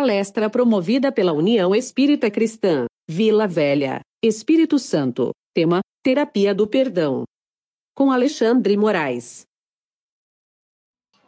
Palestra promovida pela União Espírita Cristã, Vila Velha, Espírito Santo. Tema: Terapia do Perdão. Com Alexandre Moraes.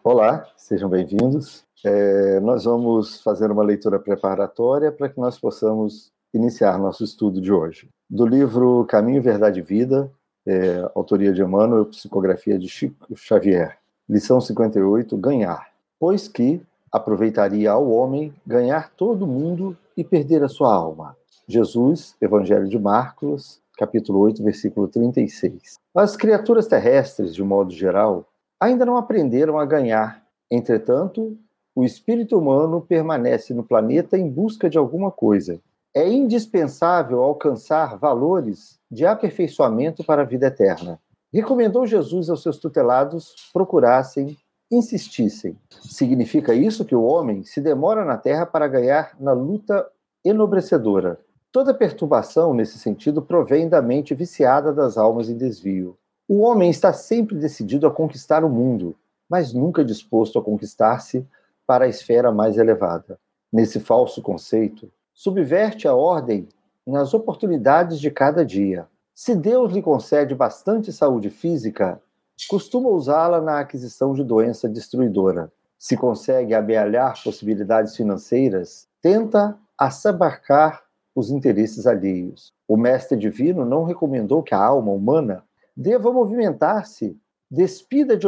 Olá, sejam bem-vindos. É, nós vamos fazer uma leitura preparatória para que nós possamos iniciar nosso estudo de hoje. Do livro Caminho, Verdade e Vida, é, autoria de Emmanuel, psicografia de Chico Xavier. Lição 58, Ganhar. Pois que aproveitaria ao homem ganhar todo o mundo e perder a sua alma. Jesus, Evangelho de Marcos, capítulo 8, versículo 36. As criaturas terrestres, de modo geral, ainda não aprenderam a ganhar. Entretanto, o espírito humano permanece no planeta em busca de alguma coisa. É indispensável alcançar valores de aperfeiçoamento para a vida eterna. Recomendou Jesus aos seus tutelados procurassem insistissem. Significa isso que o homem se demora na terra para ganhar na luta enobrecedora. Toda perturbação nesse sentido provém da mente viciada das almas em desvio. O homem está sempre decidido a conquistar o mundo, mas nunca disposto a conquistar-se para a esfera mais elevada. Nesse falso conceito, subverte a ordem nas oportunidades de cada dia. Se Deus lhe concede bastante saúde física, costuma usá-la na aquisição de doença destruidora. Se consegue amealhar possibilidades financeiras, tenta assabarcar os interesses alheios. O mestre divino não recomendou que a alma humana deva movimentar-se despida de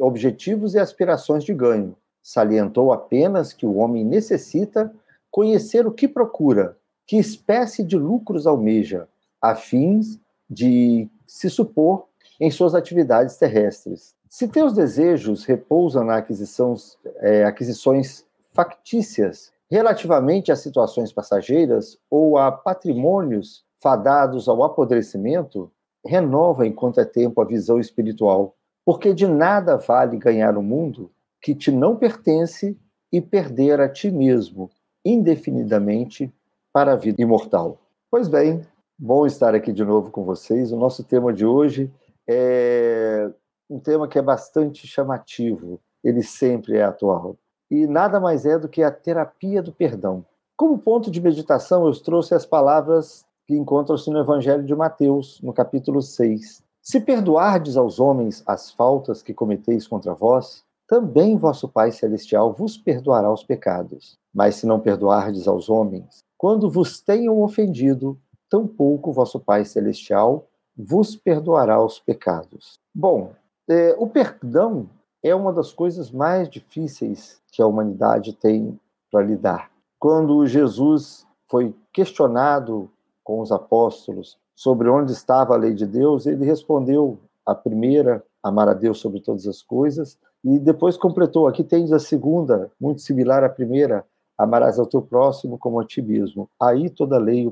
objetivos e aspirações de ganho. Salientou apenas que o homem necessita conhecer o que procura, que espécie de lucros almeja, a fins de se supor em suas atividades terrestres. Se teus desejos repousam na aquisição, é, aquisições factícias relativamente a situações passageiras ou a patrimônios fadados ao apodrecimento, renova enquanto é tempo a visão espiritual, porque de nada vale ganhar o um mundo que te não pertence e perder a ti mesmo indefinidamente para a vida imortal. Pois bem, bom estar aqui de novo com vocês. O nosso tema de hoje é um tema que é bastante chamativo, ele sempre é atual. E nada mais é do que a terapia do perdão. Como ponto de meditação, eu trouxe as palavras que encontram-se no Evangelho de Mateus, no capítulo 6. Se perdoardes aos homens as faltas que cometeis contra vós, também vosso Pai Celestial vos perdoará os pecados. Mas se não perdoardes aos homens, quando vos tenham ofendido, tampouco vosso Pai Celestial vos perdoará os pecados. Bom, é, o perdão é uma das coisas mais difíceis que a humanidade tem para lidar. Quando Jesus foi questionado com os apóstolos sobre onde estava a lei de Deus, ele respondeu a primeira, amar a Deus sobre todas as coisas, e depois completou, aqui tens a segunda, muito similar à primeira, amarás ao teu próximo como a ti mesmo. Aí toda a lei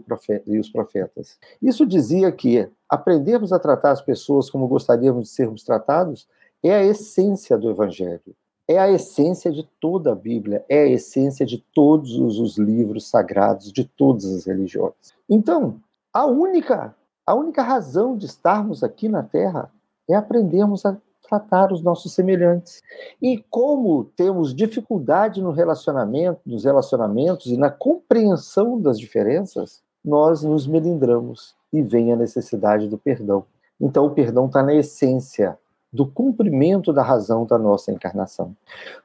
e os profetas. Isso dizia que aprendermos a tratar as pessoas como gostaríamos de sermos tratados é a essência do evangelho. É a essência de toda a Bíblia, é a essência de todos os livros sagrados de todas as religiões. Então, a única, a única razão de estarmos aqui na Terra é aprendermos a tratar os nossos semelhantes. E como temos dificuldade no relacionamento, nos relacionamentos e na compreensão das diferenças, nós nos melindramos e vem a necessidade do perdão. Então, o perdão está na essência do cumprimento da razão da nossa encarnação.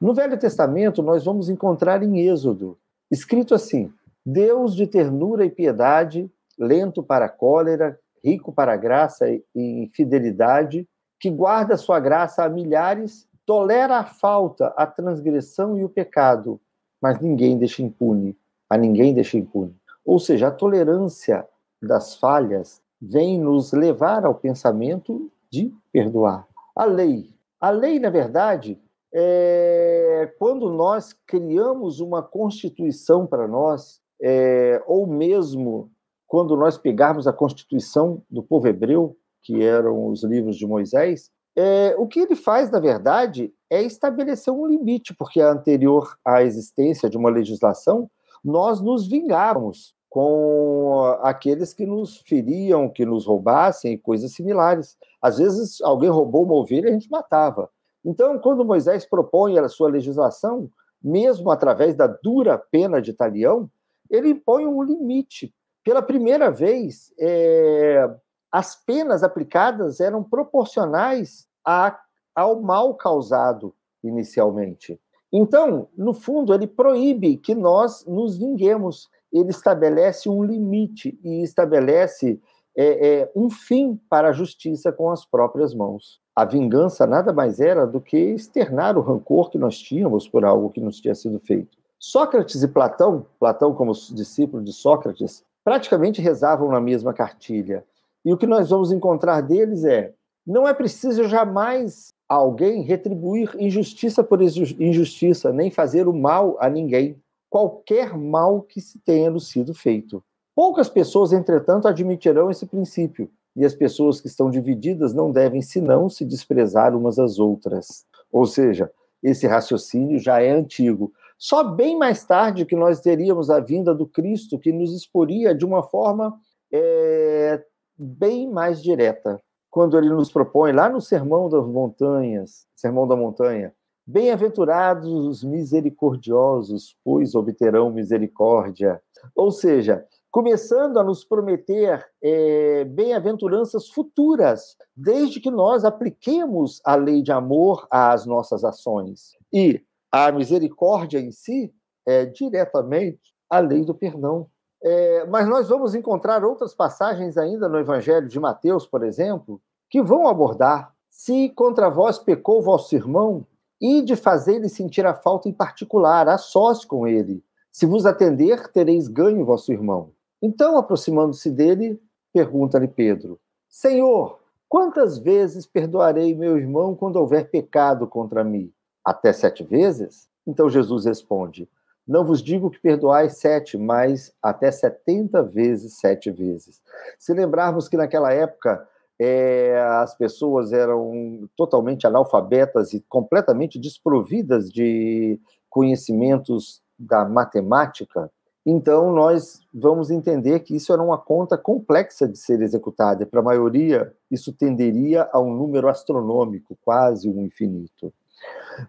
No Velho Testamento, nós vamos encontrar em Êxodo, escrito assim: Deus de ternura e piedade, lento para a cólera, rico para a graça e fidelidade, que guarda sua graça a milhares, tolera a falta, a transgressão e o pecado, mas ninguém deixa impune, a ninguém deixa impune. Ou seja, a tolerância das falhas vem nos levar ao pensamento de perdoar. A lei. A lei, na verdade, é quando nós criamos uma constituição para nós, é, ou mesmo quando nós pegarmos a constituição do povo hebreu, que eram os livros de Moisés, é, o que ele faz, na verdade, é estabelecer um limite, porque anterior à existência de uma legislação, nós nos vingávamos com aqueles que nos feriam, que nos roubassem coisas similares. Às vezes, alguém roubou uma ovelha e a gente matava. Então, quando Moisés propõe a sua legislação, mesmo através da dura pena de talião, ele impõe um limite. Pela primeira vez, é, as penas aplicadas eram proporcionais a, ao mal causado inicialmente. Então, no fundo, ele proíbe que nós nos vinguemos. Ele estabelece um limite e estabelece é, é, um fim para a justiça com as próprias mãos. A vingança nada mais era do que externar o rancor que nós tínhamos por algo que nos tinha sido feito. Sócrates e Platão, Platão como discípulo de Sócrates, praticamente rezavam na mesma cartilha. E o que nós vamos encontrar deles é: não é preciso jamais alguém retribuir injustiça por injustiça, nem fazer o mal a ninguém, qualquer mal que se tenha sido feito. Poucas pessoas, entretanto, admitirão esse princípio, e as pessoas que estão divididas não devem, senão, se desprezar umas às outras. Ou seja, esse raciocínio já é antigo. Só bem mais tarde que nós teríamos a vinda do Cristo, que nos exporia de uma forma é, bem mais direta quando ele nos propõe lá no Sermão das Montanhas, Sermão da Montanha, bem-aventurados os misericordiosos, pois obterão misericórdia. Ou seja, começando a nos prometer é, bem-aventuranças futuras, desde que nós apliquemos a lei de amor às nossas ações. E a misericórdia em si é diretamente a lei do perdão. É, mas nós vamos encontrar outras passagens ainda no Evangelho de Mateus, por exemplo, que vão abordar se contra vós pecou vosso irmão, e de fazer-lhe sentir a falta em particular, a sós com ele. Se vos atender, tereis ganho vosso irmão. Então, aproximando-se dele, pergunta-lhe Pedro: Senhor, quantas vezes perdoarei meu irmão quando houver pecado contra mim? Até sete vezes? Então Jesus responde: não vos digo que perdoais sete, mas até setenta vezes sete vezes. Se lembrarmos que naquela época é, as pessoas eram totalmente analfabetas e completamente desprovidas de conhecimentos da matemática, então nós vamos entender que isso era uma conta complexa de ser executada, para a maioria isso tenderia a um número astronômico, quase um infinito.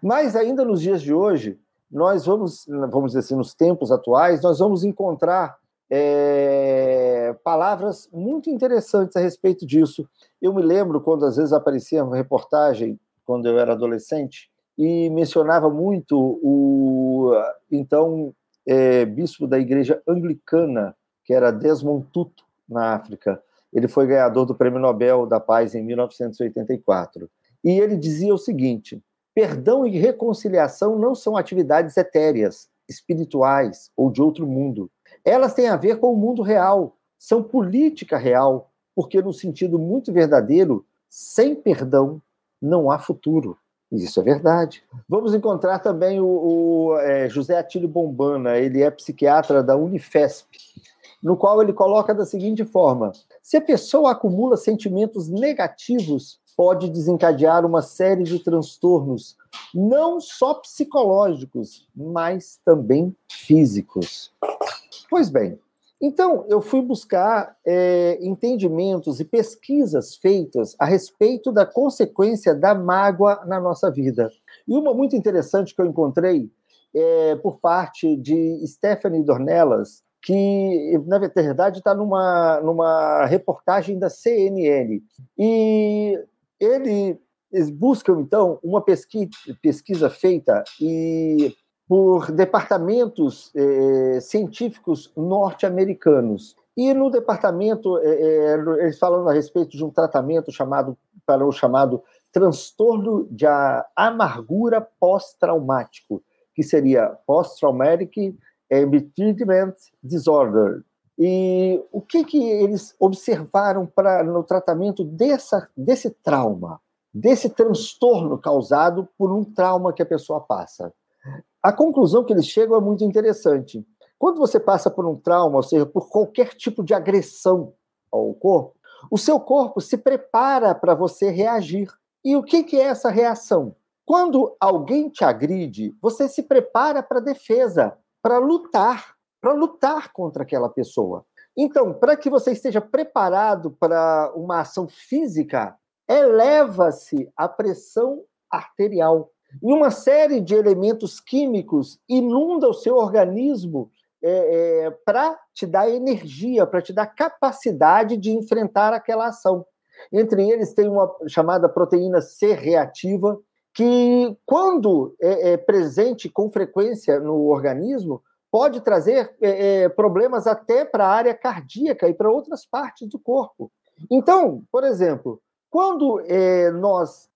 Mas ainda nos dias de hoje, nós vamos, vamos dizer assim, nos tempos atuais, nós vamos encontrar é, palavras muito interessantes a respeito disso. Eu me lembro quando às vezes aparecia uma reportagem, quando eu era adolescente, e mencionava muito o então é, bispo da igreja anglicana, que era Desmond Tutu, na África. Ele foi ganhador do Prêmio Nobel da Paz em 1984. E ele dizia o seguinte: Perdão e reconciliação não são atividades etéreas, espirituais ou de outro mundo. Elas têm a ver com o mundo real, são política real, porque, no sentido muito verdadeiro, sem perdão não há futuro. Isso é verdade. Vamos encontrar também o, o é, José Atílio Bombana, ele é psiquiatra da Unifesp, no qual ele coloca da seguinte forma: se a pessoa acumula sentimentos negativos pode desencadear uma série de transtornos, não só psicológicos, mas também físicos. Pois bem, então eu fui buscar é, entendimentos e pesquisas feitas a respeito da consequência da mágoa na nossa vida. E uma muito interessante que eu encontrei é, por parte de Stephanie Dornelas, que na verdade está numa, numa reportagem da CNN. E ele, eles buscam, então, uma pesquisa, pesquisa feita e por departamentos eh, científicos norte-americanos. E no departamento, eh, eh, eles falam a respeito de um tratamento chamado, para o chamado transtorno de amargura pós-traumático, que seria Post-Traumatic Embitterment Disorder. E o que, que eles observaram para no tratamento dessa, desse trauma, desse transtorno causado por um trauma que a pessoa passa? A conclusão que eles chegam é muito interessante. Quando você passa por um trauma, ou seja, por qualquer tipo de agressão ao corpo, o seu corpo se prepara para você reagir. E o que, que é essa reação? Quando alguém te agride, você se prepara para defesa, para lutar para lutar contra aquela pessoa. Então, para que você esteja preparado para uma ação física, eleva-se a pressão arterial. e uma série de elementos químicos inunda o seu organismo é, é, para te dar energia, para te dar capacidade de enfrentar aquela ação. Entre eles tem uma chamada proteína C reativa, que, quando é, é presente com frequência no organismo, pode trazer é, é problemas até para a área cardíaca e para outras partes do corpo. Então, por exemplo, quando é, nós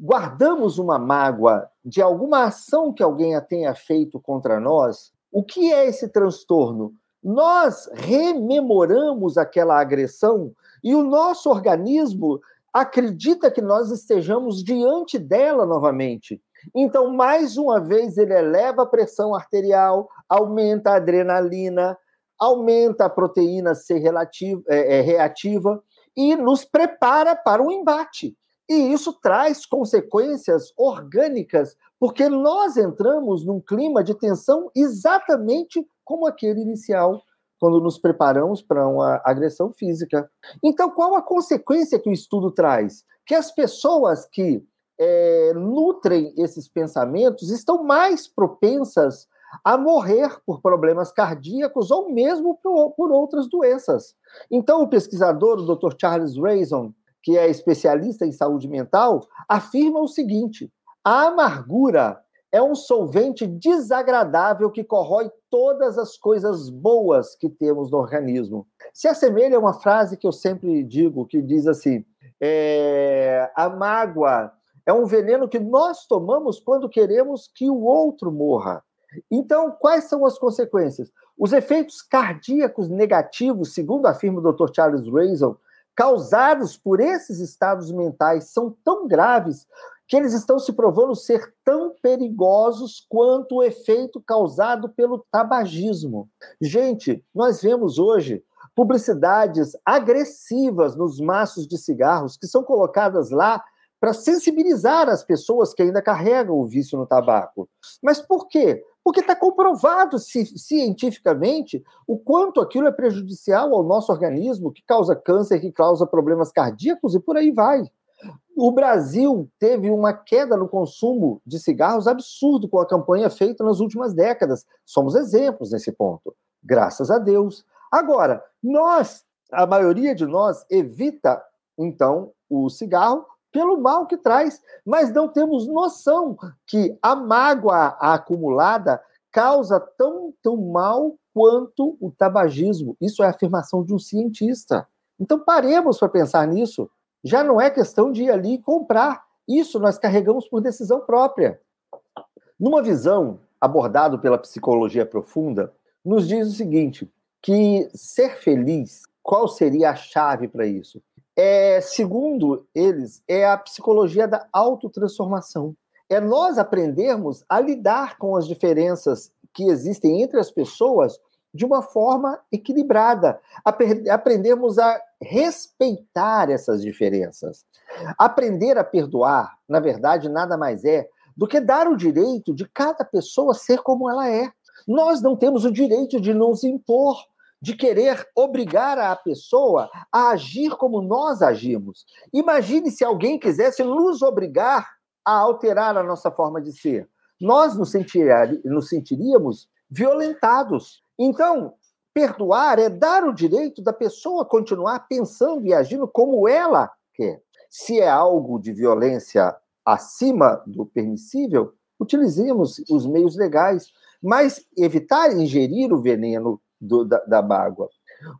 guardamos uma mágoa de alguma ação que alguém tenha feito contra nós, o que é esse transtorno? Nós rememoramos aquela agressão e o nosso organismo acredita que nós estejamos diante dela novamente. Então, mais uma vez, ele eleva a pressão arterial, aumenta a adrenalina, aumenta a proteína C relativa, é, é, reativa e nos prepara para o embate. E isso traz consequências orgânicas, porque nós entramos num clima de tensão exatamente como aquele inicial, quando nos preparamos para uma agressão física. Então, qual a consequência que o estudo traz? Que as pessoas que é, nutrem esses pensamentos estão mais propensas a morrer por problemas cardíacos ou mesmo por, por outras doenças. Então, o pesquisador, o Dr. Charles Raison, que é especialista em saúde mental, afirma o seguinte: a amargura é um solvente desagradável que corrói todas as coisas boas que temos no organismo. Se assemelha a uma frase que eu sempre digo, que diz assim: é, a mágoa é um veneno que nós tomamos quando queremos que o outro morra. Então, quais são as consequências? Os efeitos cardíacos negativos, segundo afirma o Dr. Charles Raison, causados por esses estados mentais são tão graves que eles estão se provando ser tão perigosos quanto o efeito causado pelo tabagismo. Gente, nós vemos hoje publicidades agressivas nos maços de cigarros que são colocadas lá para sensibilizar as pessoas que ainda carregam o vício no tabaco. Mas por quê? Porque está comprovado cientificamente o quanto aquilo é prejudicial ao nosso organismo, que causa câncer, que causa problemas cardíacos e por aí vai. O Brasil teve uma queda no consumo de cigarros absurdo com a campanha feita nas últimas décadas. Somos exemplos nesse ponto, graças a Deus. Agora, nós, a maioria de nós, evita então o cigarro pelo mal que traz, mas não temos noção que a mágoa acumulada causa tão, tão mal quanto o tabagismo. Isso é a afirmação de um cientista. Então paremos para pensar nisso. Já não é questão de ir ali comprar. Isso nós carregamos por decisão própria. Numa visão abordado pela psicologia profunda, nos diz o seguinte: que ser feliz, qual seria a chave para isso? É, segundo eles, é a psicologia da autotransformação. É nós aprendermos a lidar com as diferenças que existem entre as pessoas de uma forma equilibrada, aprendermos a respeitar essas diferenças. Aprender a perdoar, na verdade, nada mais é do que dar o direito de cada pessoa ser como ela é. Nós não temos o direito de nos impor de querer obrigar a pessoa a agir como nós agimos. Imagine se alguém quisesse nos obrigar a alterar a nossa forma de ser. Nós nos, nos sentiríamos violentados. Então, perdoar é dar o direito da pessoa continuar pensando e agindo como ela quer. Se é algo de violência acima do permissível, utilizemos os meios legais, mas evitar ingerir o veneno do, da, da mágoa.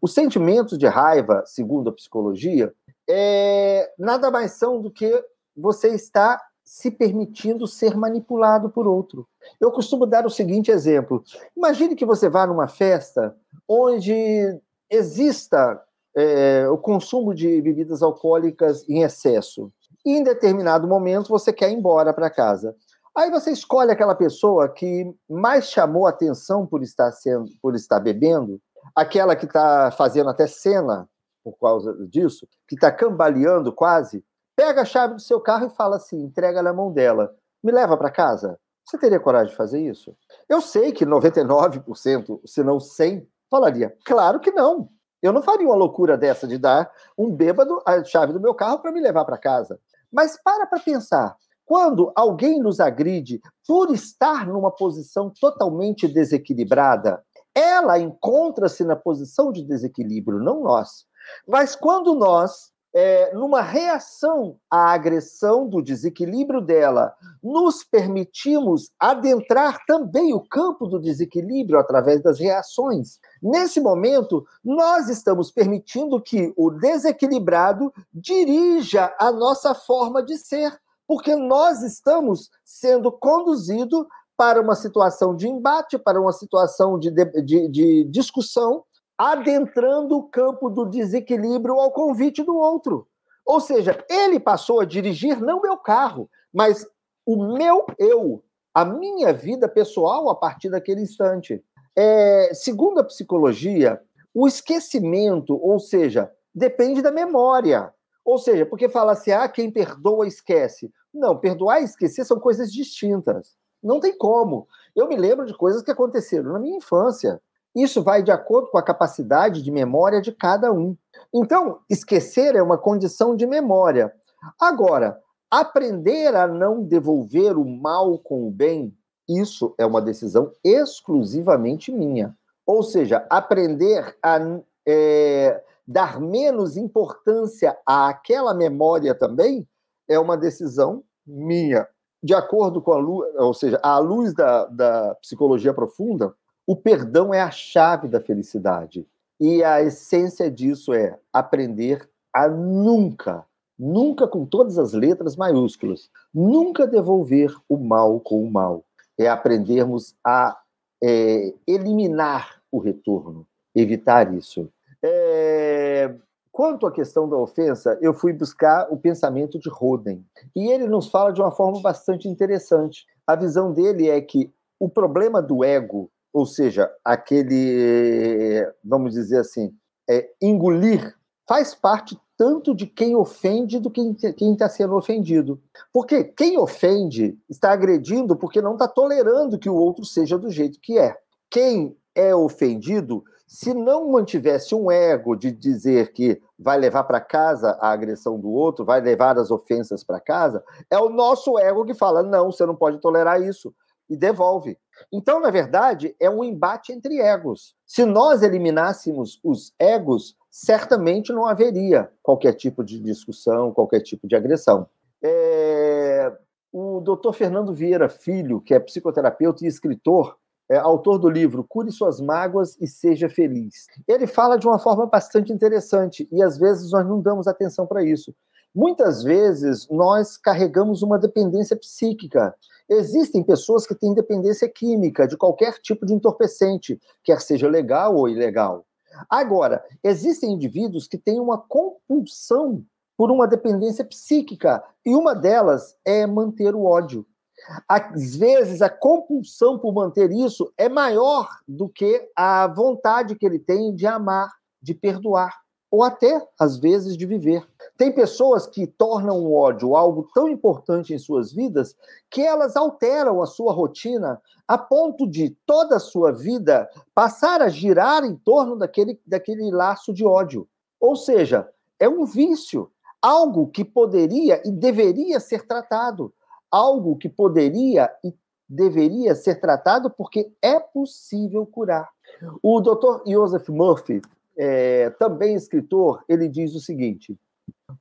Os sentimentos de raiva, segundo a psicologia, é, nada mais são do que você está se permitindo ser manipulado por outro. Eu costumo dar o seguinte exemplo: imagine que você vá numa festa onde exista é, o consumo de bebidas alcoólicas em excesso. E em determinado momento você quer ir embora para casa. Aí você escolhe aquela pessoa que mais chamou atenção por estar sendo, por estar bebendo, aquela que está fazendo até cena por causa disso, que está cambaleando quase, pega a chave do seu carro e fala assim, entrega na mão dela, me leva para casa. Você teria coragem de fazer isso? Eu sei que 99%, se não 100, falaria, claro que não. Eu não faria uma loucura dessa de dar um bêbado a chave do meu carro para me levar para casa. Mas para para pensar, quando alguém nos agride por estar numa posição totalmente desequilibrada, ela encontra-se na posição de desequilíbrio, não nós. Mas quando nós é, numa reação à agressão do desequilíbrio dela, nos permitimos adentrar também o campo do desequilíbrio através das reações. Nesse momento, nós estamos permitindo que o desequilibrado dirija a nossa forma de ser, porque nós estamos sendo conduzidos para uma situação de embate, para uma situação de, de, de discussão, adentrando o campo do desequilíbrio ao convite do outro. Ou seja, ele passou a dirigir não meu carro, mas o meu eu, a minha vida pessoal a partir daquele instante. É, segundo a psicologia, o esquecimento, ou seja, depende da memória. Ou seja, porque fala assim, ah, quem perdoa esquece. Não, perdoar e esquecer são coisas distintas. Não tem como. Eu me lembro de coisas que aconteceram na minha infância. Isso vai de acordo com a capacidade de memória de cada um. Então, esquecer é uma condição de memória. Agora, aprender a não devolver o mal com o bem, isso é uma decisão exclusivamente minha. Ou seja, aprender a é, dar menos importância àquela memória também é uma decisão minha. De acordo com a luz, ou seja, à luz da, da psicologia profunda, o perdão é a chave da felicidade. E a essência disso é aprender a nunca, nunca com todas as letras maiúsculas, nunca devolver o mal com o mal. É aprendermos a é, eliminar o retorno, evitar isso. É, quanto à questão da ofensa, eu fui buscar o pensamento de Roden. E ele nos fala de uma forma bastante interessante. A visão dele é que o problema do ego ou seja, aquele, vamos dizer assim, é, engolir, faz parte tanto de quem ofende do que quem está sendo ofendido. Porque quem ofende está agredindo porque não está tolerando que o outro seja do jeito que é. Quem é ofendido, se não mantivesse um ego de dizer que vai levar para casa a agressão do outro, vai levar as ofensas para casa, é o nosso ego que fala: não, você não pode tolerar isso e devolve. Então, na verdade, é um embate entre egos. Se nós eliminássemos os egos, certamente não haveria qualquer tipo de discussão, qualquer tipo de agressão. É... O doutor Fernando Vieira Filho, que é psicoterapeuta e escritor, é autor do livro Cure Suas Mágoas e Seja Feliz. Ele fala de uma forma bastante interessante e às vezes nós não damos atenção para isso. Muitas vezes nós carregamos uma dependência psíquica. Existem pessoas que têm dependência química de qualquer tipo de entorpecente, quer seja legal ou ilegal. Agora, existem indivíduos que têm uma compulsão por uma dependência psíquica, e uma delas é manter o ódio. Às vezes, a compulsão por manter isso é maior do que a vontade que ele tem de amar, de perdoar ou até, às vezes, de viver. Tem pessoas que tornam o ódio algo tão importante em suas vidas que elas alteram a sua rotina a ponto de toda a sua vida passar a girar em torno daquele, daquele laço de ódio. Ou seja, é um vício, algo que poderia e deveria ser tratado, algo que poderia e deveria ser tratado porque é possível curar. O Dr. Joseph Murphy, é, também escritor, ele diz o seguinte: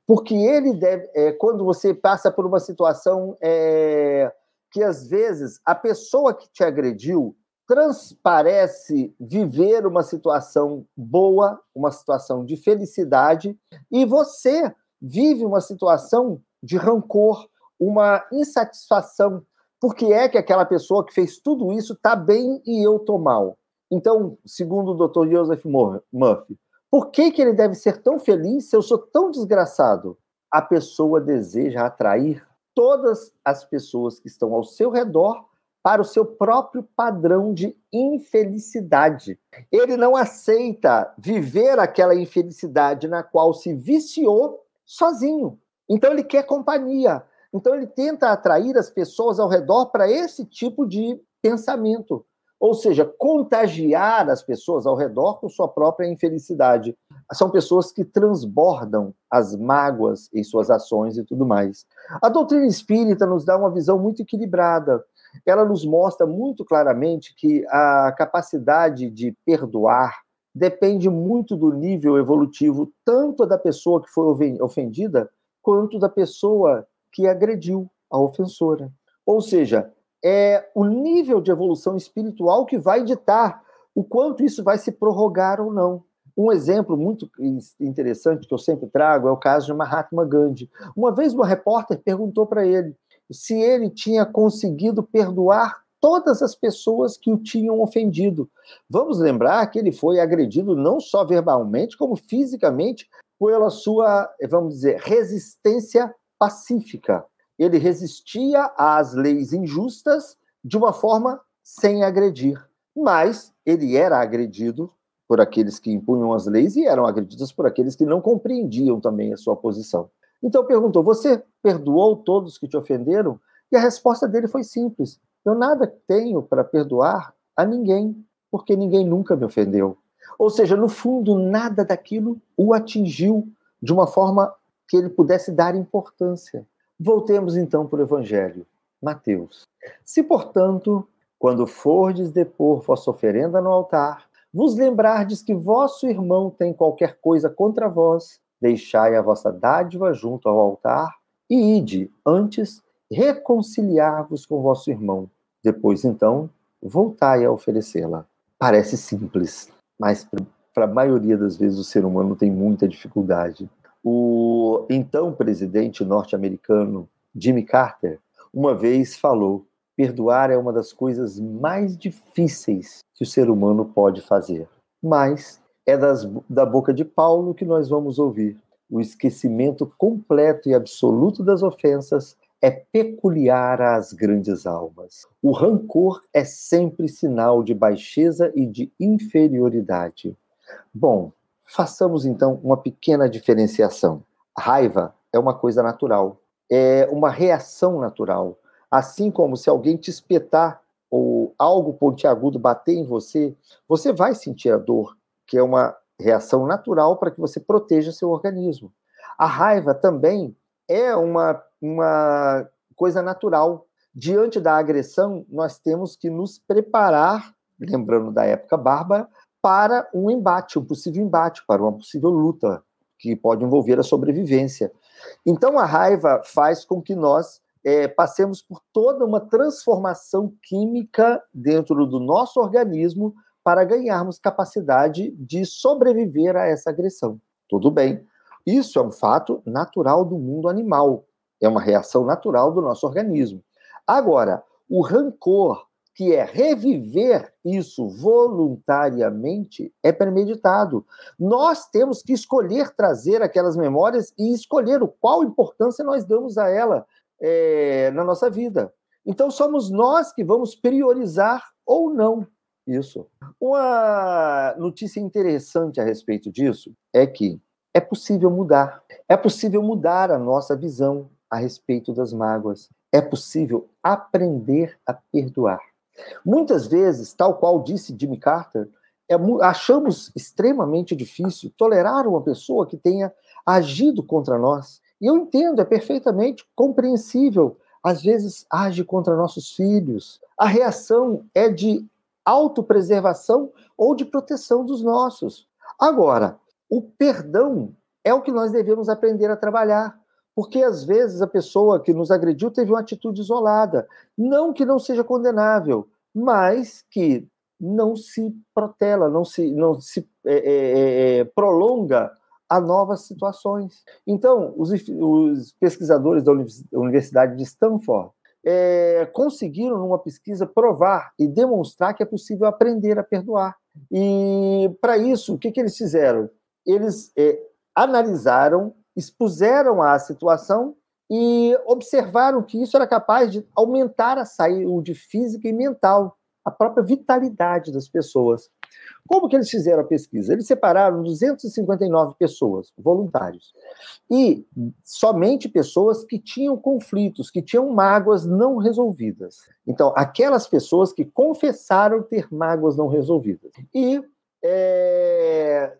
porque ele deve, é, quando você passa por uma situação é, que às vezes a pessoa que te agrediu transparece viver uma situação boa, uma situação de felicidade, e você vive uma situação de rancor, uma insatisfação. Por que é que aquela pessoa que fez tudo isso está bem e eu estou mal? Então, segundo o Dr. Joseph Murphy, por que, que ele deve ser tão feliz se eu sou tão desgraçado? A pessoa deseja atrair todas as pessoas que estão ao seu redor para o seu próprio padrão de infelicidade. Ele não aceita viver aquela infelicidade na qual se viciou sozinho. Então ele quer companhia. Então ele tenta atrair as pessoas ao redor para esse tipo de pensamento ou seja, contagiar as pessoas ao redor com sua própria infelicidade. são pessoas que transbordam as mágoas em suas ações e tudo mais. A doutrina espírita nos dá uma visão muito equilibrada. Ela nos mostra muito claramente que a capacidade de perdoar depende muito do nível evolutivo, tanto da pessoa que foi ofendida, quanto da pessoa que agrediu a ofensora. Ou seja, é o nível de evolução espiritual que vai ditar o quanto isso vai se prorrogar ou não. Um exemplo muito interessante que eu sempre trago é o caso de Mahatma Gandhi. Uma vez uma repórter perguntou para ele se ele tinha conseguido perdoar todas as pessoas que o tinham ofendido. Vamos lembrar que ele foi agredido não só verbalmente, como fisicamente, pela sua, vamos dizer, resistência pacífica. Ele resistia às leis injustas de uma forma sem agredir. Mas ele era agredido por aqueles que impunham as leis e eram agredidos por aqueles que não compreendiam também a sua posição. Então perguntou: Você perdoou todos que te ofenderam? E a resposta dele foi simples: Eu nada tenho para perdoar a ninguém, porque ninguém nunca me ofendeu. Ou seja, no fundo, nada daquilo o atingiu de uma forma que ele pudesse dar importância. Voltemos então para o Evangelho. Mateus. Se, portanto, quando fordes depor vossa oferenda no altar, vos lembrardes que vosso irmão tem qualquer coisa contra vós, deixai a vossa dádiva junto ao altar e ide, antes, reconciliar-vos com vosso irmão. Depois, então, voltai a oferecê-la. Parece simples, mas para a maioria das vezes o ser humano tem muita dificuldade. O então presidente norte-americano Jimmy Carter uma vez falou: perdoar é uma das coisas mais difíceis que o ser humano pode fazer. Mas é das, da boca de Paulo que nós vamos ouvir. O esquecimento completo e absoluto das ofensas é peculiar às grandes almas. O rancor é sempre sinal de baixeza e de inferioridade. Bom, façamos então uma pequena diferenciação. Raiva é uma coisa natural, é uma reação natural. Assim como se alguém te espetar ou algo pontiagudo bater em você, você vai sentir a dor, que é uma reação natural para que você proteja seu organismo. A raiva também é uma, uma coisa natural. Diante da agressão, nós temos que nos preparar, lembrando da época bárbara, para um embate, um possível embate, para uma possível luta que pode envolver a sobrevivência. Então, a raiva faz com que nós é, passemos por toda uma transformação química dentro do nosso organismo para ganharmos capacidade de sobreviver a essa agressão. Tudo bem. Isso é um fato natural do mundo animal. É uma reação natural do nosso organismo. Agora, o rancor, que é reviver isso voluntariamente, é premeditado. Nós temos que escolher trazer aquelas memórias e escolher o qual importância nós damos a ela é, na nossa vida. Então, somos nós que vamos priorizar ou não isso. Uma notícia interessante a respeito disso é que é possível mudar. É possível mudar a nossa visão a respeito das mágoas. É possível aprender a perdoar. Muitas vezes, tal qual disse Jimmy Carter, é, achamos extremamente difícil tolerar uma pessoa que tenha agido contra nós, e eu entendo, é perfeitamente compreensível. Às vezes age contra nossos filhos. A reação é de autopreservação ou de proteção dos nossos. Agora, o perdão é o que nós devemos aprender a trabalhar. Porque às vezes a pessoa que nos agrediu teve uma atitude isolada. Não que não seja condenável, mas que não se protela, não se, não se é, é, é prolonga a novas situações. Então, os, os pesquisadores da Universidade de Stanford é, conseguiram, numa pesquisa, provar e demonstrar que é possível aprender a perdoar. E, para isso, o que, que eles fizeram? Eles é, analisaram, expuseram a situação e observaram que isso era capaz de aumentar a saúde física e mental, a própria vitalidade das pessoas. Como que eles fizeram a pesquisa? Eles separaram 259 pessoas, voluntários, e somente pessoas que tinham conflitos, que tinham mágoas não resolvidas. Então, aquelas pessoas que confessaram ter mágoas não resolvidas. E é,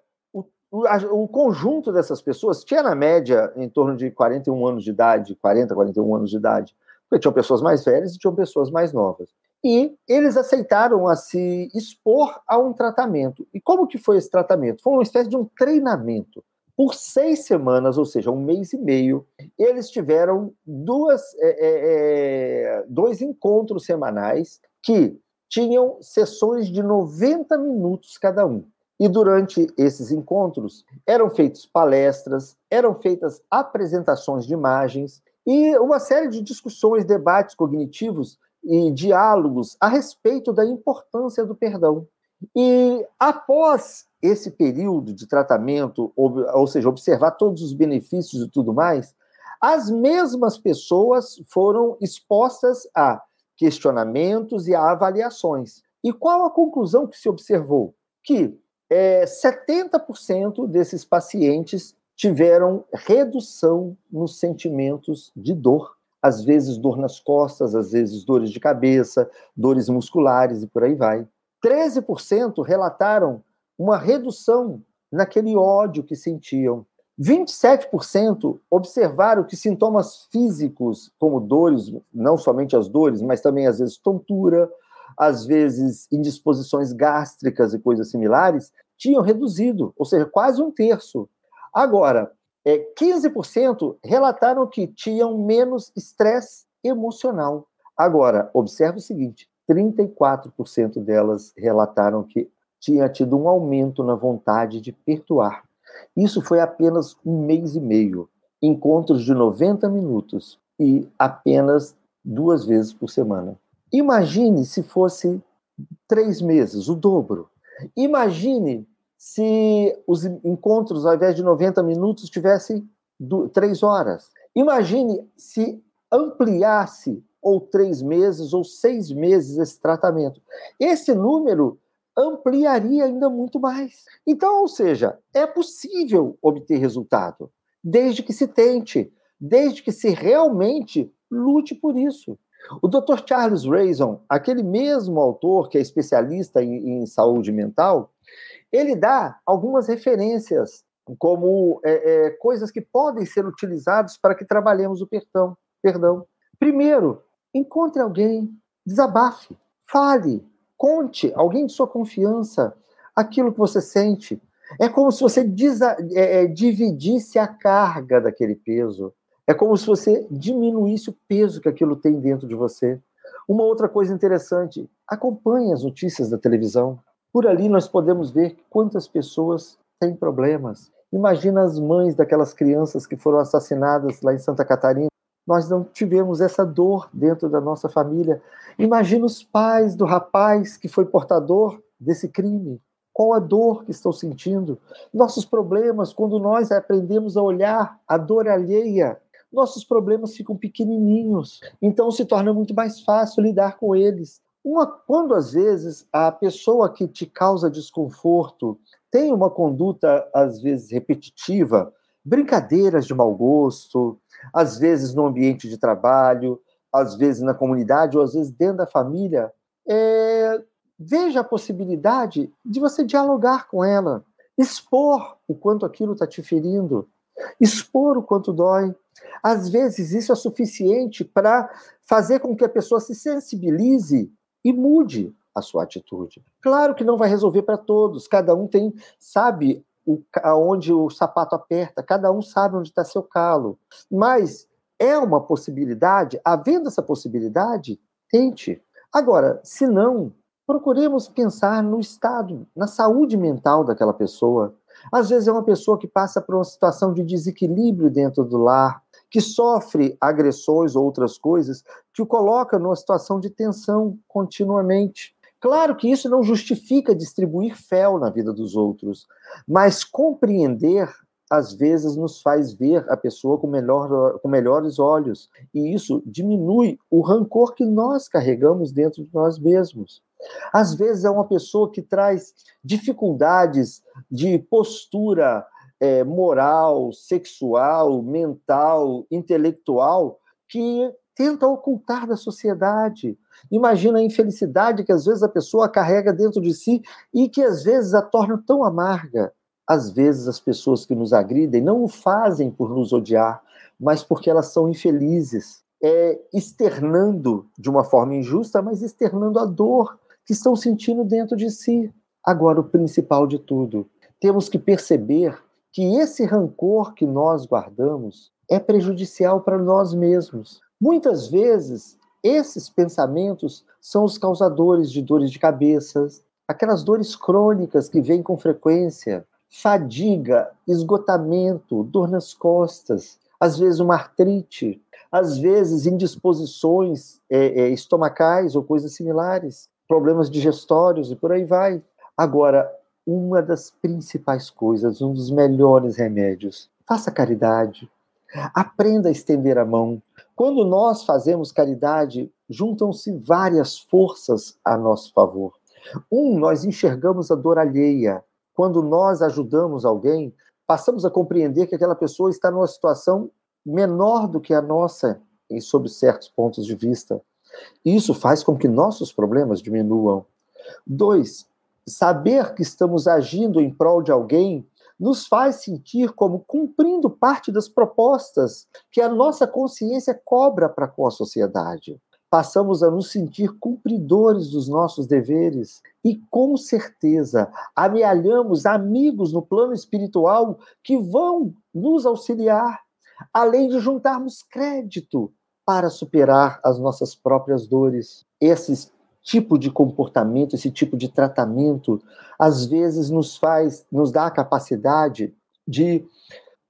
o, conjunto dessas pessoas tinha, na média, em torno de 41 anos de idade, 40, 41 anos de idade, porque tinham pessoas mais velhas e tinham pessoas mais novas. E eles aceitaram a se expor a um tratamento. E como que foi esse tratamento? Foi uma espécie de um treinamento. Por seis semanas, ou seja, um mês e meio, eles tiveram duas, é, é, é dois encontros semanais que tinham sessões de 90 minutos cada um. E durante esses encontros eram feitas palestras, eram feitas apresentações de imagens e uma série de discussões, debates cognitivos e diálogos a respeito da importância do perdão. E após esse período de tratamento, ou, ou seja, observar todos os benefícios e tudo mais, as mesmas pessoas foram expostas a questionamentos e a avaliações. E qual a conclusão que se observou? Que é, 70% desses pacientes tiveram redução nos sentimentos de dor. Às vezes dor nas costas, às vezes dores de cabeça, dores musculares e por aí vai. 13% relataram uma redução naquele ódio que sentiam. 27% observaram que sintomas físicos, como dores, não somente as dores, mas também às vezes tontura, às vezes indisposições gástricas e coisas similares, tinham reduzido, ou seja, quase um terço. Agora, é, 15% relataram que tinham menos estresse emocional. Agora, observe o seguinte: 34% delas relataram que tinha tido um aumento na vontade de perdoar. Isso foi apenas um mês e meio, encontros de 90 minutos e apenas duas vezes por semana. Imagine se fosse três meses, o dobro. Imagine se os encontros, ao invés de 90 minutos, tivessem três horas. Imagine se ampliasse ou três meses ou seis meses esse tratamento. Esse número ampliaria ainda muito mais. Então, ou seja, é possível obter resultado, desde que se tente, desde que se realmente lute por isso. O Dr. Charles Raison, aquele mesmo autor que é especialista em, em saúde mental, ele dá algumas referências como é, é, coisas que podem ser utilizadas para que trabalhemos o perdão. perdão. Primeiro, encontre alguém, desabafe, fale, conte, alguém de sua confiança, aquilo que você sente. É como se você desa, é, é, dividisse a carga daquele peso. É como se você diminuísse o peso que aquilo tem dentro de você. Uma outra coisa interessante: acompanhe as notícias da televisão. Por ali nós podemos ver quantas pessoas têm problemas. Imagina as mães daquelas crianças que foram assassinadas lá em Santa Catarina. Nós não tivemos essa dor dentro da nossa família. Imagina os pais do rapaz que foi portador desse crime. Qual a dor que estão sentindo? Nossos problemas, quando nós aprendemos a olhar a dor alheia, nossos problemas ficam pequenininhos. Então se torna muito mais fácil lidar com eles. Uma, quando às vezes a pessoa que te causa desconforto tem uma conduta às vezes repetitiva, brincadeiras de mau gosto, às vezes no ambiente de trabalho, às vezes na comunidade ou às vezes dentro da família, é, veja a possibilidade de você dialogar com ela, expor o quanto aquilo está te ferindo, expor o quanto dói. Às vezes isso é suficiente para fazer com que a pessoa se sensibilize e mude a sua atitude. Claro que não vai resolver para todos, cada um tem, sabe o, aonde o sapato aperta, cada um sabe onde está seu calo. Mas é uma possibilidade, havendo essa possibilidade, tente. Agora, se não, procuremos pensar no estado, na saúde mental daquela pessoa. Às vezes é uma pessoa que passa por uma situação de desequilíbrio dentro do lar, que sofre agressões ou outras coisas, que o coloca numa situação de tensão continuamente. Claro que isso não justifica distribuir fel na vida dos outros, mas compreender às vezes nos faz ver a pessoa com, melhor, com melhores olhos, e isso diminui o rancor que nós carregamos dentro de nós mesmos. Às vezes é uma pessoa que traz dificuldades de postura é, moral, sexual, mental, intelectual, que tenta ocultar da sociedade. Imagina a infelicidade que às vezes a pessoa carrega dentro de si e que às vezes a torna tão amarga. às vezes as pessoas que nos agridem não o fazem por nos odiar, mas porque elas são infelizes, é, externando de uma forma injusta, mas externando a dor que estão sentindo dentro de si. Agora, o principal de tudo, temos que perceber que esse rancor que nós guardamos é prejudicial para nós mesmos. Muitas vezes, esses pensamentos são os causadores de dores de cabeça, aquelas dores crônicas que vêm com frequência, fadiga, esgotamento, dor nas costas, às vezes uma artrite, às vezes indisposições é, é, estomacais ou coisas similares, problemas digestórios e por aí vai. Agora, uma das principais coisas, um dos melhores remédios, faça caridade, aprenda a estender a mão. Quando nós fazemos caridade, juntam-se várias forças a nosso favor. Um, nós enxergamos a dor alheia. Quando nós ajudamos alguém, passamos a compreender que aquela pessoa está numa situação menor do que a nossa, em sob certos pontos de vista. Isso faz com que nossos problemas diminuam. Dois, saber que estamos agindo em prol de alguém nos faz sentir como cumprindo parte das propostas que a nossa consciência cobra para com a sociedade. Passamos a nos sentir cumpridores dos nossos deveres e, com certeza, amealhamos amigos no plano espiritual que vão nos auxiliar, além de juntarmos crédito para superar as nossas próprias dores. Esse tipo de comportamento, esse tipo de tratamento, às vezes nos faz, nos dá a capacidade de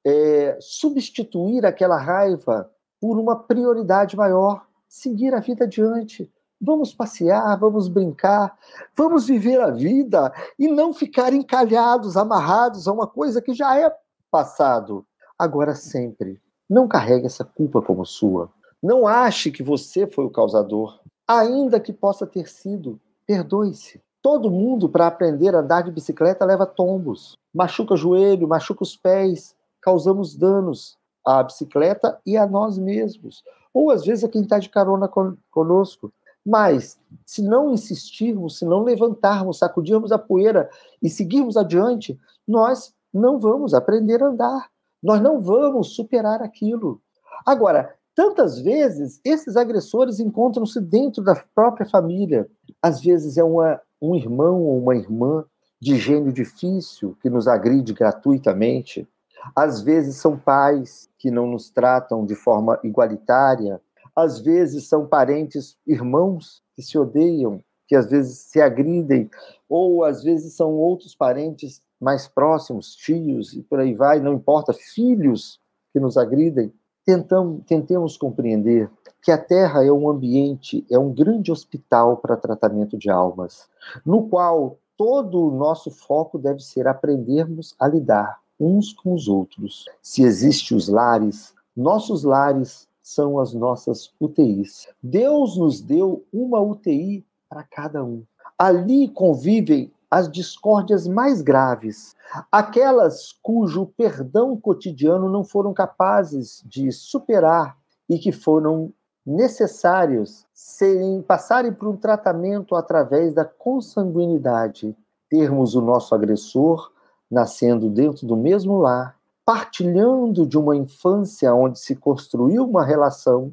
é, substituir aquela raiva por uma prioridade maior, seguir a vida adiante. Vamos passear, vamos brincar, vamos viver a vida e não ficar encalhados, amarrados a uma coisa que já é passado. Agora sempre, não carregue essa culpa como sua. Não ache que você foi o causador, ainda que possa ter sido. Perdoe-se. Todo mundo, para aprender a andar de bicicleta, leva tombos. Machuca o joelho, machuca os pés, causamos danos à bicicleta e a nós mesmos. Ou às vezes a quem está de carona conosco. Mas, se não insistirmos, se não levantarmos, sacudirmos a poeira e seguirmos adiante, nós não vamos aprender a andar. Nós não vamos superar aquilo. Agora, Tantas vezes, esses agressores encontram-se dentro da própria família. Às vezes é uma, um irmão ou uma irmã de gênio difícil que nos agride gratuitamente. Às vezes são pais que não nos tratam de forma igualitária. Às vezes são parentes, irmãos que se odeiam, que às vezes se agridem. Ou às vezes são outros parentes mais próximos, tios e por aí vai, não importa, filhos que nos agridem tentamos, tentemos compreender que a Terra é um ambiente, é um grande hospital para tratamento de almas, no qual todo o nosso foco deve ser aprendermos a lidar uns com os outros. Se existem os lares, nossos lares são as nossas UTIs. Deus nos deu uma UTI para cada um. Ali convivem as discórdias mais graves, aquelas cujo perdão cotidiano não foram capazes de superar e que foram necessários serem, passarem por um tratamento através da consanguinidade, termos o nosso agressor nascendo dentro do mesmo lar, partilhando de uma infância onde se construiu uma relação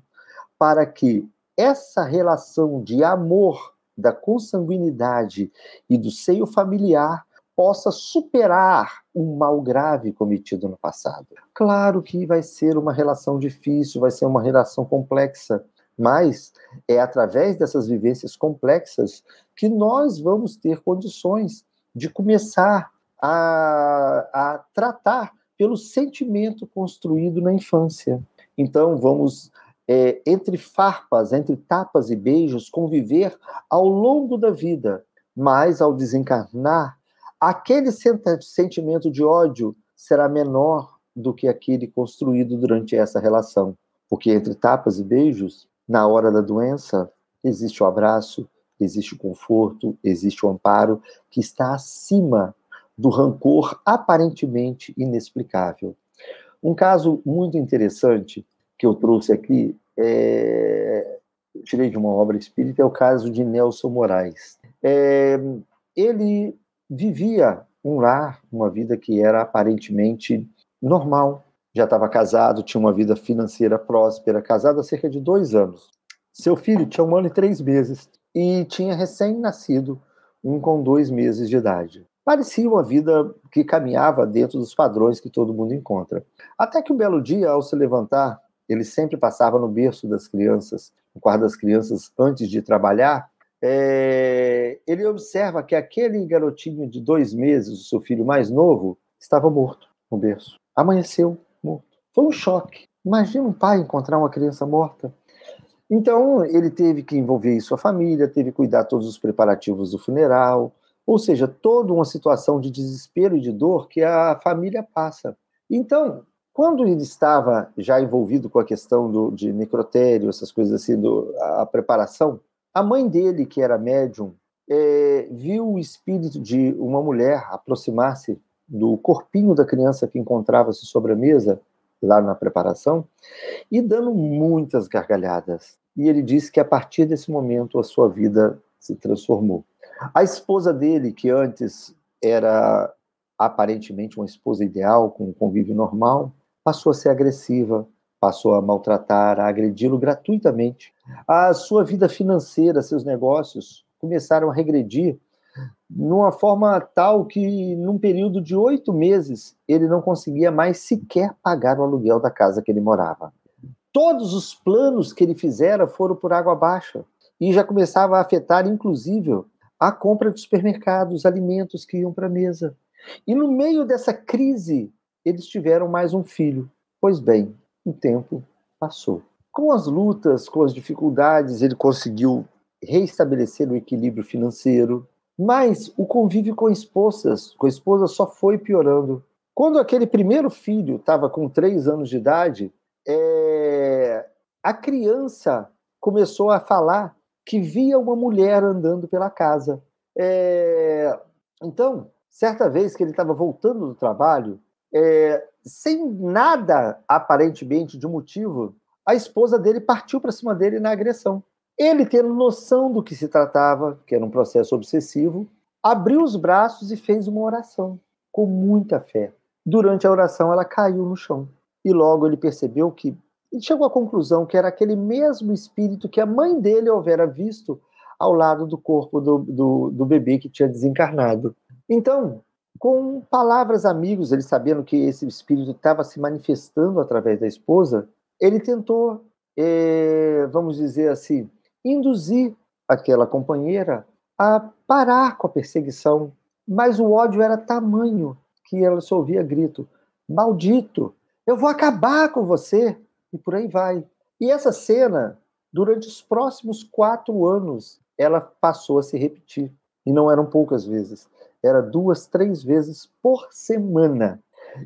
para que essa relação de amor da consanguinidade e do seio familiar possa superar um mal grave cometido no passado. Claro que vai ser uma relação difícil, vai ser uma relação complexa, mas é através dessas vivências complexas que nós vamos ter condições de começar a, a tratar pelo sentimento construído na infância. Então, vamos é, entre farpas, entre tapas e beijos, conviver ao longo da vida, mas ao desencarnar, aquele sentimento de ódio será menor do que aquele construído durante essa relação. Porque entre tapas e beijos, na hora da doença, existe o abraço, existe o conforto, existe o amparo que está acima do rancor aparentemente inexplicável. Um caso muito interessante que eu trouxe aqui, é, tirei de uma obra espírita, é o caso de Nelson Moraes. É, ele vivia um lar, uma vida que era aparentemente normal. Já estava casado, tinha uma vida financeira próspera, casado há cerca de dois anos. Seu filho tinha um ano e três meses e tinha recém-nascido, um com dois meses de idade. Parecia uma vida que caminhava dentro dos padrões que todo mundo encontra. Até que um belo dia, ao se levantar, ele sempre passava no berço das crianças, no quarto das crianças, antes de trabalhar. É... ele observa que aquele garotinho de dois meses, o seu filho mais novo, estava morto no berço. Amanheceu morto. Foi um choque. Imagina um pai encontrar uma criança morta. Então, ele teve que envolver sua família, teve que cuidar todos os preparativos do funeral, ou seja, toda uma situação de desespero e de dor que a família passa. Então, quando ele estava já envolvido com a questão do, de necrotério, essas coisas assim, do, a, a preparação, a mãe dele, que era médium, é, viu o espírito de uma mulher aproximar-se do corpinho da criança que encontrava-se sobre a mesa, lá na preparação, e dando muitas gargalhadas. E ele disse que a partir desse momento a sua vida se transformou. A esposa dele, que antes era aparentemente uma esposa ideal, com um convívio normal, passou a ser agressiva, passou a maltratar, a agredi-lo gratuitamente. A sua vida financeira, seus negócios começaram a regredir numa forma tal que, num período de oito meses, ele não conseguia mais sequer pagar o aluguel da casa que ele morava. Todos os planos que ele fizera foram por água abaixo e já começava a afetar, inclusive, a compra de supermercados, alimentos que iam para a mesa. E no meio dessa crise, eles tiveram mais um filho. Pois bem, o tempo passou. Com as lutas, com as dificuldades, ele conseguiu reestabelecer o equilíbrio financeiro, mas o convívio com esposas, com a esposa só foi piorando. Quando aquele primeiro filho estava com três anos de idade, é... a criança começou a falar que via uma mulher andando pela casa. É... Então, certa vez que ele estava voltando do trabalho, é... sem nada aparentemente de motivo, a esposa dele partiu para cima dele na agressão. Ele, tendo noção do que se tratava, que era um processo obsessivo, abriu os braços e fez uma oração, com muita fé. Durante a oração, ela caiu no chão. E logo ele percebeu que. Ele chegou à conclusão que era aquele mesmo espírito que a mãe dele houvera visto ao lado do corpo do, do, do bebê que tinha desencarnado. Então, com palavras amigos, ele sabendo que esse espírito estava se manifestando através da esposa, ele tentou, é, vamos dizer assim, induzir aquela companheira a parar com a perseguição. Mas o ódio era tamanho que ela só ouvia grito: Maldito, eu vou acabar com você! E por aí vai. E essa cena, durante os próximos quatro anos, ela passou a se repetir. E não eram poucas vezes. Era duas, três vezes por semana.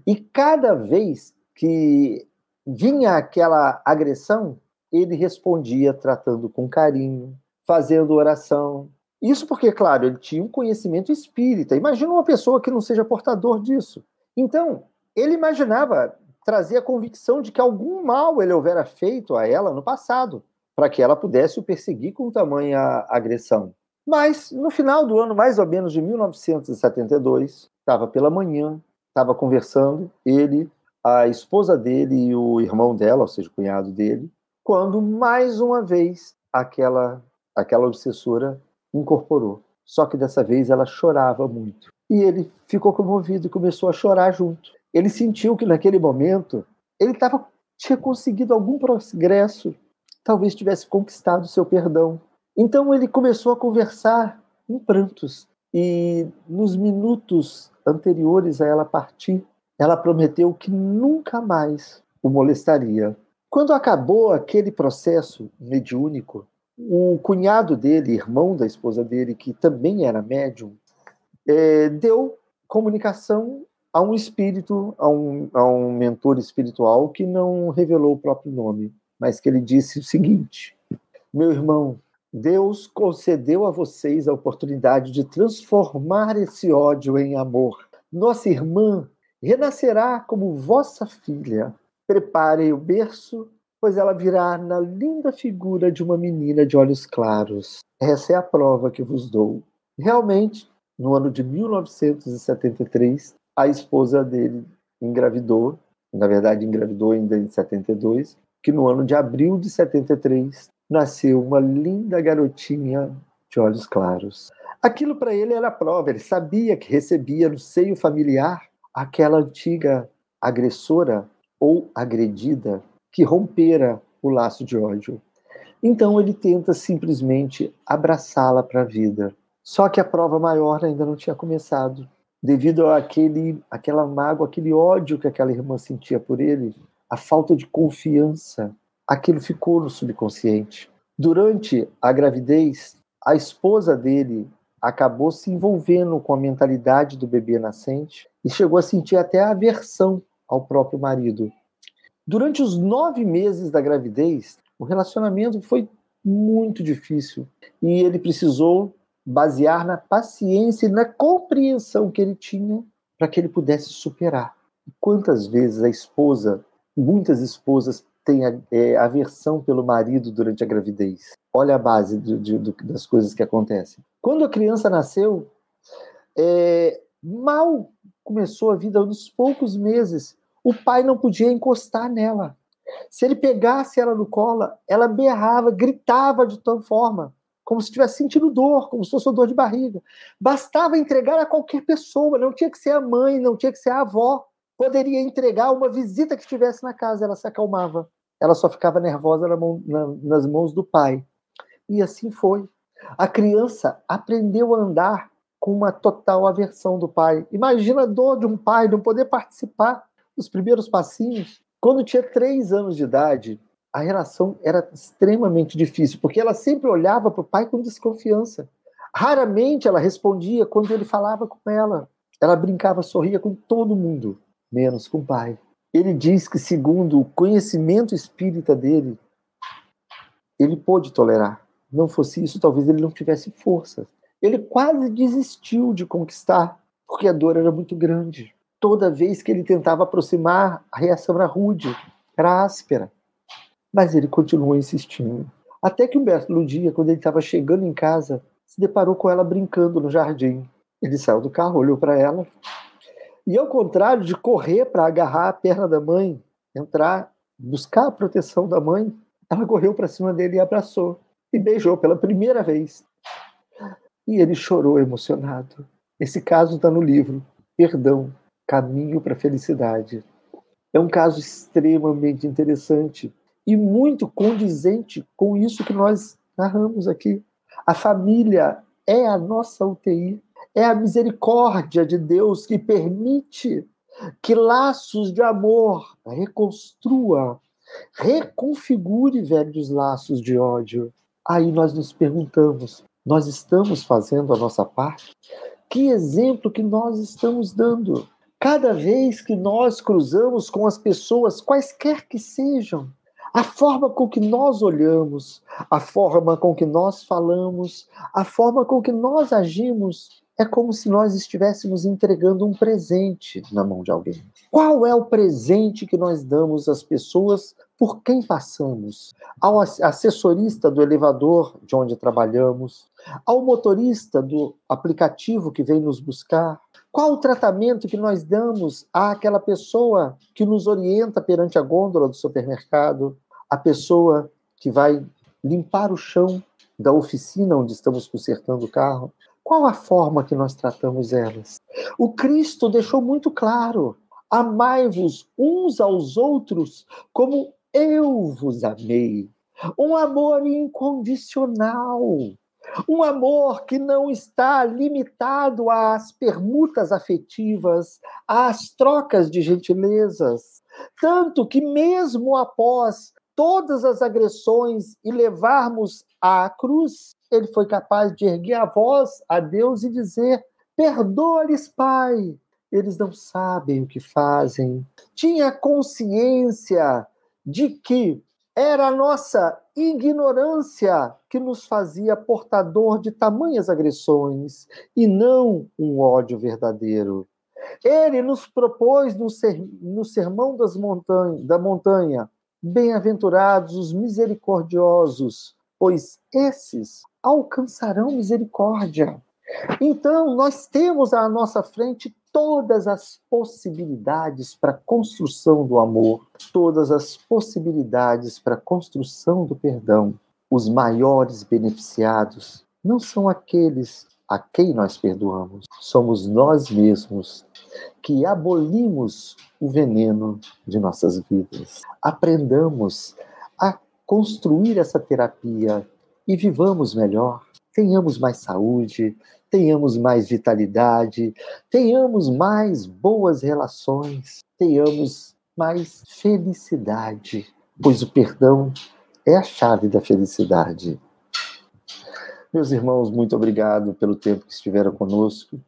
E cada vez que vinha aquela agressão, ele respondia tratando com carinho, fazendo oração. Isso porque, claro, ele tinha um conhecimento espírita. Imagina uma pessoa que não seja portador disso. Então, ele imaginava trazer a convicção de que algum mal ele houvera feito a ela no passado, para que ela pudesse o perseguir com tamanha agressão. Mas, no final do ano, mais ou menos de 1972, estava pela manhã, estava conversando, ele, a esposa dele e o irmão dela, ou seja, o cunhado dele, quando mais uma vez aquela aquela obsessora incorporou. Só que dessa vez ela chorava muito. E ele ficou comovido e começou a chorar junto. Ele sentiu que naquele momento ele tava, tinha conseguido algum progresso, talvez tivesse conquistado seu perdão. Então ele começou a conversar em prantos. E nos minutos anteriores a ela partir, ela prometeu que nunca mais o molestaria. Quando acabou aquele processo mediúnico, o cunhado dele, irmão da esposa dele, que também era médium, é, deu comunicação a um espírito, a um, a um mentor espiritual que não revelou o próprio nome, mas que ele disse o seguinte: Meu irmão, Deus concedeu a vocês a oportunidade de transformar esse ódio em amor. Nossa irmã renascerá como vossa filha Preparem o berço, pois ela virá na linda figura de uma menina de olhos claros. Essa é a prova que vos dou. Realmente, no ano de 1973, a esposa dele engravidou, na verdade engravidou ainda em 72, que no ano de abril de 73 nasceu uma linda garotinha de olhos claros. Aquilo para ele era prova, ele sabia que recebia no seio familiar aquela antiga agressora ou agredida que rompera o laço de ódio. Então ele tenta simplesmente abraçá-la para a vida. Só que a prova maior ainda não tinha começado. Devido àquele, àquela mágoa, aquele ódio que aquela irmã sentia por ele, a falta de confiança, aquilo ficou no subconsciente. Durante a gravidez, a esposa dele acabou se envolvendo com a mentalidade do bebê nascente e chegou a sentir até aversão ao próprio marido. Durante os nove meses da gravidez, o relacionamento foi muito difícil e ele precisou basear na paciência e na compreensão que ele tinha para que ele pudesse superar. Quantas vezes a esposa, muitas esposas têm é, aversão pelo marido durante a gravidez? Olha a base de, de, das coisas que acontecem. Quando a criança nasceu, é, mal começou a vida, nos poucos meses, o pai não podia encostar nela. Se ele pegasse ela no colo, ela berrava, gritava de tal forma, como se estivesse sentindo dor, como se fosse dor de barriga. Bastava entregar a qualquer pessoa, não tinha que ser a mãe, não tinha que ser a avó. Poderia entregar uma visita que estivesse na casa, ela se acalmava. Ela só ficava nervosa na mão, na, nas mãos do pai. E assim foi. A criança aprendeu a andar com uma total aversão do pai. Imagina a dor de um pai não poder participar dos primeiros passinhos. Quando tinha três anos de idade, a relação era extremamente difícil, porque ela sempre olhava para o pai com desconfiança. Raramente ela respondia quando ele falava com ela. Ela brincava, sorria com todo mundo, menos com o pai. Ele diz que, segundo o conhecimento espírita dele, ele pôde tolerar. Não fosse isso, talvez ele não tivesse força. Ele quase desistiu de conquistar, porque a dor era muito grande. Toda vez que ele tentava aproximar, a reação era rude, era áspera. Mas ele continuou insistindo. Até que um belo dia, quando ele estava chegando em casa, se deparou com ela brincando no jardim. Ele saiu do carro, olhou para ela, e ao contrário de correr para agarrar a perna da mãe, entrar, buscar a proteção da mãe, ela correu para cima dele e abraçou e beijou pela primeira vez. E ele chorou emocionado. Esse caso está no livro Perdão, Caminho para a Felicidade. É um caso extremamente interessante e muito condizente com isso que nós narramos aqui. A família é a nossa UTI, é a misericórdia de Deus que permite que laços de amor reconstrua, reconfigure velhos laços de ódio. Aí nós nos perguntamos: nós estamos fazendo a nossa parte? Que exemplo que nós estamos dando? Cada vez que nós cruzamos com as pessoas, quaisquer que sejam, a forma com que nós olhamos, a forma com que nós falamos, a forma com que nós agimos, é como se nós estivéssemos entregando um presente na mão de alguém. Qual é o presente que nós damos às pessoas por quem passamos? Ao assessorista do elevador de onde trabalhamos, ao motorista do aplicativo que vem nos buscar? Qual o tratamento que nós damos àquela pessoa que nos orienta perante a gôndola do supermercado, a pessoa que vai limpar o chão da oficina onde estamos consertando o carro, qual a forma que nós tratamos elas? O Cristo deixou muito claro: amai-vos uns aos outros como eu vos amei. Um amor incondicional. Um amor que não está limitado às permutas afetivas, às trocas de gentilezas. Tanto que, mesmo após todas as agressões e levarmos à cruz, ele foi capaz de erguer a voz a Deus e dizer: Perdoa-lhes, Pai, eles não sabem o que fazem. Tinha consciência de que era a nossa ignorância que nos fazia portador de tamanhas agressões e não um ódio verdadeiro. Ele nos propôs no, ser, no sermão montanha, da montanha: Bem-aventurados os misericordiosos, pois esses alcançarão misericórdia. Então, nós temos à nossa frente todas as possibilidades para a construção do amor, todas as possibilidades para a construção do perdão. Os maiores beneficiados não são aqueles a quem nós perdoamos, somos nós mesmos que abolimos o veneno de nossas vidas. Aprendamos a construir essa terapia e vivamos melhor, tenhamos mais saúde, tenhamos mais vitalidade, tenhamos mais boas relações, tenhamos mais felicidade, pois o perdão é a chave da felicidade. Meus irmãos, muito obrigado pelo tempo que estiveram conosco.